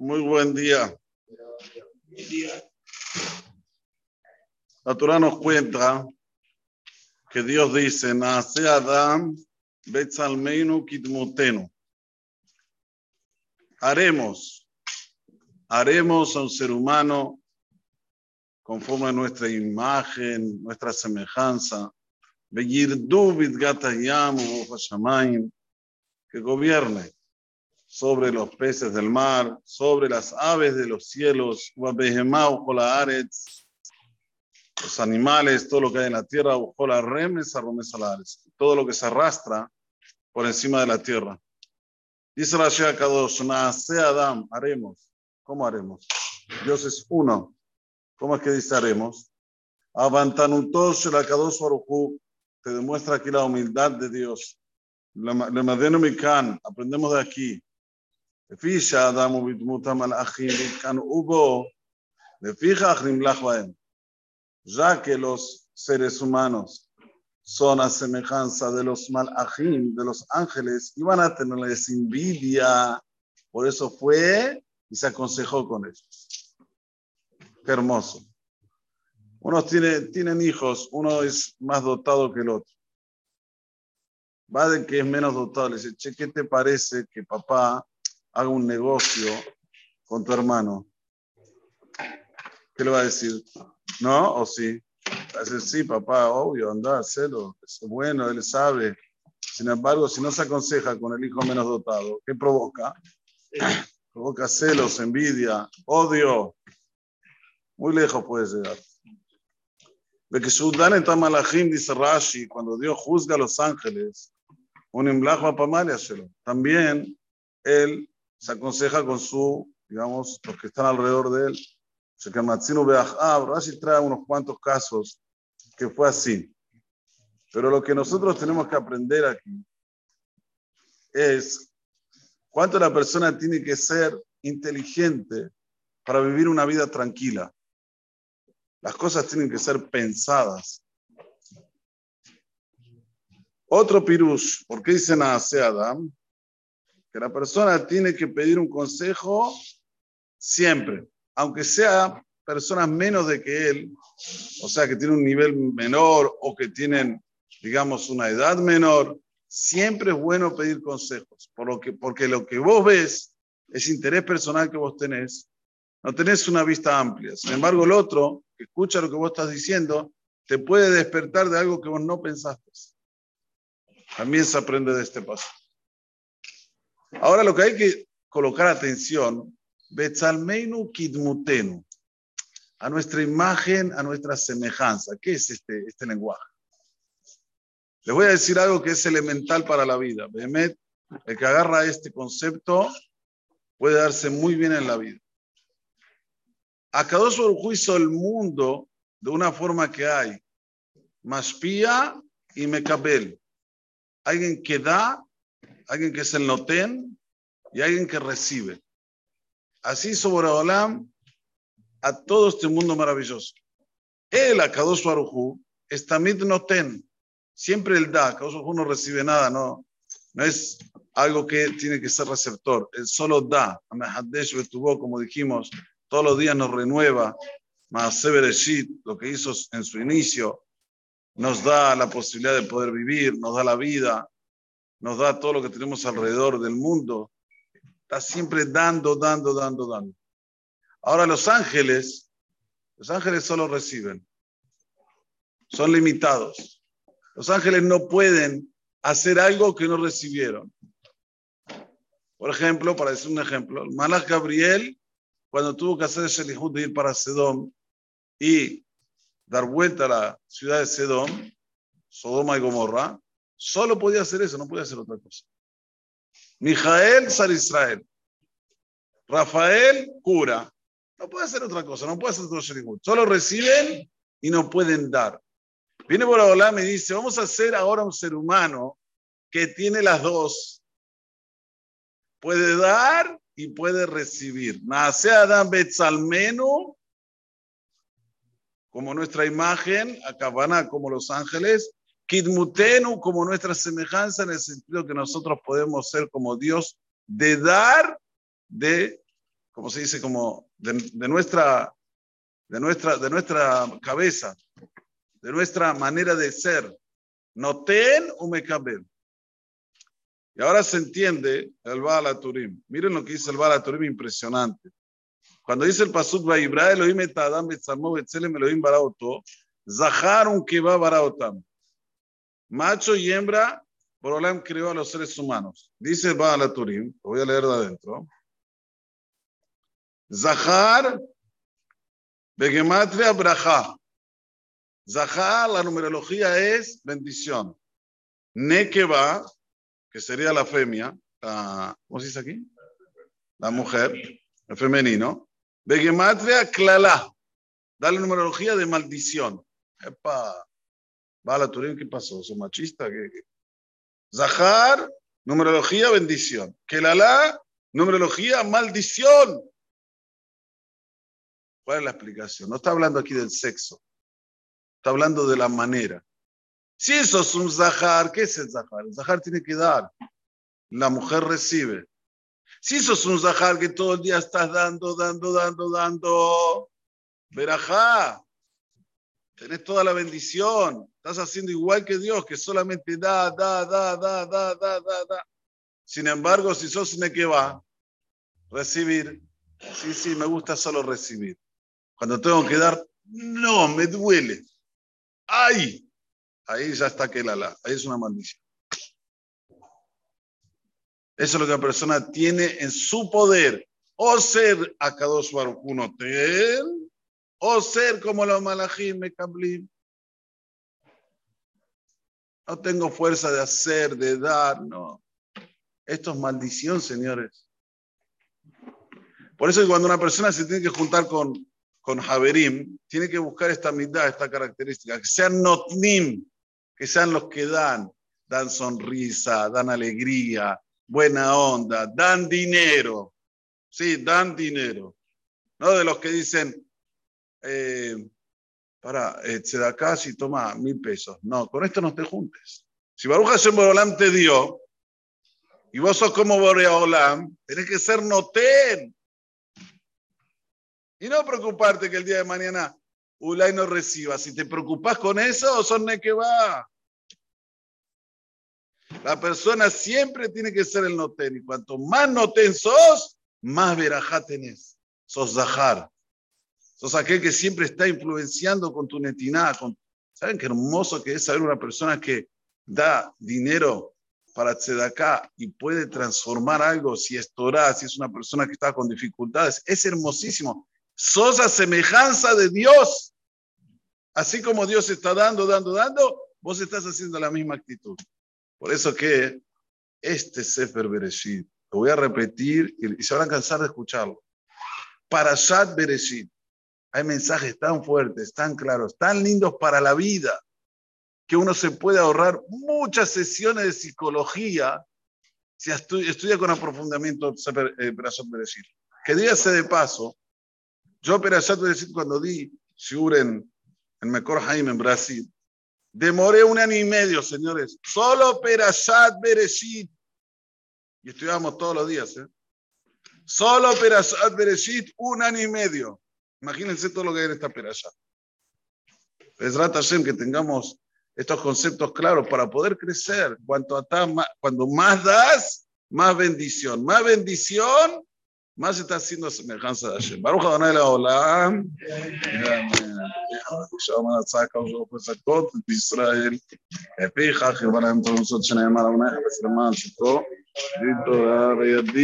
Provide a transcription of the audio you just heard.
Muy buen día. La Torah nos cuenta que Dios dice, nace Adam, Betzalmeinu Kitmutenu. Haremos, haremos a un ser humano conforme a nuestra imagen, nuestra semejanza. Que gobierne sobre los peces del mar, sobre las aves de los cielos, los animales, todo lo que hay en la tierra, todo lo que se arrastra por encima de la tierra. Dice la Kadosh, Adam, haremos. ¿Cómo haremos? Dios es uno. ¿Cómo es que dice haremos? Avantanutos la Kadosh te demuestra aquí la humildad de Dios. Le aprendemos de aquí לפי שהאדם הוא בדמות המלאכים, כאן הוא בו, לפיכך נמלך בהם. Ya que los seres humanos son a semejanza de los malachim, de los ángeles, iban a tenerles envidia, por eso fue y se aconsejó con ellos. Qué hermoso. Unos tiene, tienen hijos, uno es más dotado que el otro. Va de que es menos dotado, le dice, che, ¿qué te parece que papá haga un negocio con tu hermano, ¿qué le va a decir? ¿No? ¿O sí? Va a decir, sí, papá, obvio, anda, hacelo. Es bueno, él sabe. Sin embargo, si no se aconseja con el hijo menos dotado, ¿qué provoca? provoca celos, envidia, odio. Muy lejos puede llegar. De que Shudan en Tamalachim, dice Rashi, cuando Dios juzga a los ángeles, un emblajo a También él se aconseja con su, digamos, los que están alrededor de él. Rashi trae unos cuantos casos que fue así. Pero lo que nosotros tenemos que aprender aquí es cuánto la persona tiene que ser inteligente para vivir una vida tranquila. Las cosas tienen que ser pensadas. Otro pirush, ¿por qué dicen a Adam? Que la persona tiene que pedir un consejo siempre, aunque sea personas menos de que él, o sea, que tienen un nivel menor o que tienen, digamos, una edad menor, siempre es bueno pedir consejos, por lo que, porque lo que vos ves es interés personal que vos tenés, no tenés una vista amplia. Sin embargo, el otro, que escucha lo que vos estás diciendo, te puede despertar de algo que vos no pensaste. También se aprende de este paso. Ahora lo que hay que colocar atención, Betzalmeinu Kidmutenu, a nuestra imagen, a nuestra semejanza. ¿Qué es este, este lenguaje? Les voy a decir algo que es elemental para la vida. Behemet, el que agarra este concepto puede darse muy bien en la vida. Akadosh Baruj hizo el mundo de una forma que hay Maspía y Mekabel. Alguien que da alguien que es el noten y alguien que recibe. Así sobre Olam a todo este mundo maravilloso. Él, Akadosh Barujú, es también noten. Siempre él da, Akadosh Barujú no recibe nada, no, no es algo que tiene que ser receptor. Él solo da. Como dijimos, todos los días nos renueva. Más lo que hizo en su inicio, nos da la posibilidad de poder vivir, nos da la vida, nos da todo lo que tenemos alrededor del mundo. Está siempre dando, dando, dando, dando. Ahora los ángeles, los ángeles solo reciben. Son limitados. Los ángeles no pueden hacer algo que no recibieron. Por ejemplo, para decir un ejemplo, el Malach Gabriel, cuando tuvo que hacer ese de ir para Sedón y dar vuelta a la ciudad de Sedón, Sodoma y Gomorra, Solo podía hacer eso, no podía hacer otra cosa. Mijael, Sal Israel. Rafael, cura. No puede hacer otra cosa, no puede hacer otro shirikut. Solo reciben y no pueden dar. Viene por hablar y dice, vamos a hacer ahora un ser humano que tiene las dos. Puede dar y puede recibir. Nace Adam Betzalmenu, como nuestra imagen, acá van como los ángeles, Kidmutenu como nuestra semejanza en el sentido que nosotros podemos ser como Dios de dar, de como se dice, como de, de nuestra, de, nuestra, de nuestra cabeza, de nuestra manera de ser. Noten o mekabel. Y ahora se entiende el Baal Turim. Miren lo que dice el Baal Turim, impresionante. Cuando dice el Pasuk Vaibra Elohim et Adam betzalmo betzelem Elohim baraoto, Zahar un va baraotam. Macho y hembra, Borolam creó a los seres humanos. Dice Baal Turim, lo voy a leer de adentro. Zahar, Begematria Braja. Zahar, la numerología es bendición. Nekeba, que sería la femia, la, ¿cómo se dice aquí? La mujer, el femenino. Begematria Klala, da la numerología de maldición. Epa, Bala Turín, ¿qué pasó? ¿Son machista? ¿Qué, Zahar, numerología bendición. Klala, numerología maldición. ¿Cuál es la explicación? No está hablando aquí del sexo, está hablando de la manera. Si eso es un zahar, ¿qué es el zahar? El zahar tiene que dar, la mujer recibe. Si eso es un zahar que todo el día estás dando, dando, dando, dando, verajá, tenés toda la bendición, estás haciendo igual que Dios, que solamente da, da, da, da, da, da, da, da. Sin embargo, si sos va, recibir, sí, sí, me gusta solo recibir. Cuando tengo que dar, no, me duele. ¡Ay! Ahí ya está que la, ahí es una maldición. Eso es lo que la persona tiene en su poder. O ser Akadosh Baruch un hotel, o ser como los malajim mekablim. No tengo fuerza de hacer, de dar, no. Esto es maldición, señores. Por eso cuando una persona se tiene que juntar con, con Javerim, tiene que buscar esta mitad, esta característica, que sean notnim, que sean los que dan, dan sonrisa, dan alegría, buena onda, dan dinero. Sí, dan dinero. No de los que dicen, eh, para, eh, se da acá si toma mil pesos. No, con esto no te juntes. Si Baruch Hashem Boreolam te dio, y vos sos como Boreolam, tenés que ser noten. Y no preocuparte que el día de mañana Ulay no reciba. Si te preocupas con eso, son que va. La persona siempre tiene que ser el noten. Y cuanto más noten sos, más verajá tenés. Sos zahar. Sos aquel que siempre está influenciando con tu netiná. Con... ¿Saben qué hermoso que es saber una persona que da dinero para tzedaká y puede transformar algo? Si es Torah, si es una persona que está con dificultades. Es hermosísimo. Sos a semejanza de Dios. Así como Dios está dando, dando, dando, vos estás haciendo la misma actitud. Por eso que este Sefer Bereshit, lo voy a repetir y, se van a cansar de escucharlo. Para Shad Bereshit, hay mensajes tan fuertes, tan claros, tan lindos para la vida, que uno se puede ahorrar muchas sesiones de psicología si estudia, con aprofundamiento eh, Perashat Bereshit. Que dígase de paso, yo Perashat Bereshit cuando di Shur en, en Mekor Haim en Brasil, Demoré un año y medio, señores. Solo Perashat Bereshit. Y estudiamos todos los días. ¿eh? Solo Perashat Bereshit, un año y medio. Imagínense todo lo que hay en esta Perashat. Es Hashem que tengamos estos conceptos claros para poder crecer. Cuanto, cuando más das, más bendición. Más bendición, más está haciendo semejanza de Hashem. Baruch Adonai Leolam. שאומר הצעקה וזעקות בישראל, הפיך חברה עם תורסות שנאמר אבנך בסלמן שתו, ויתורה וידי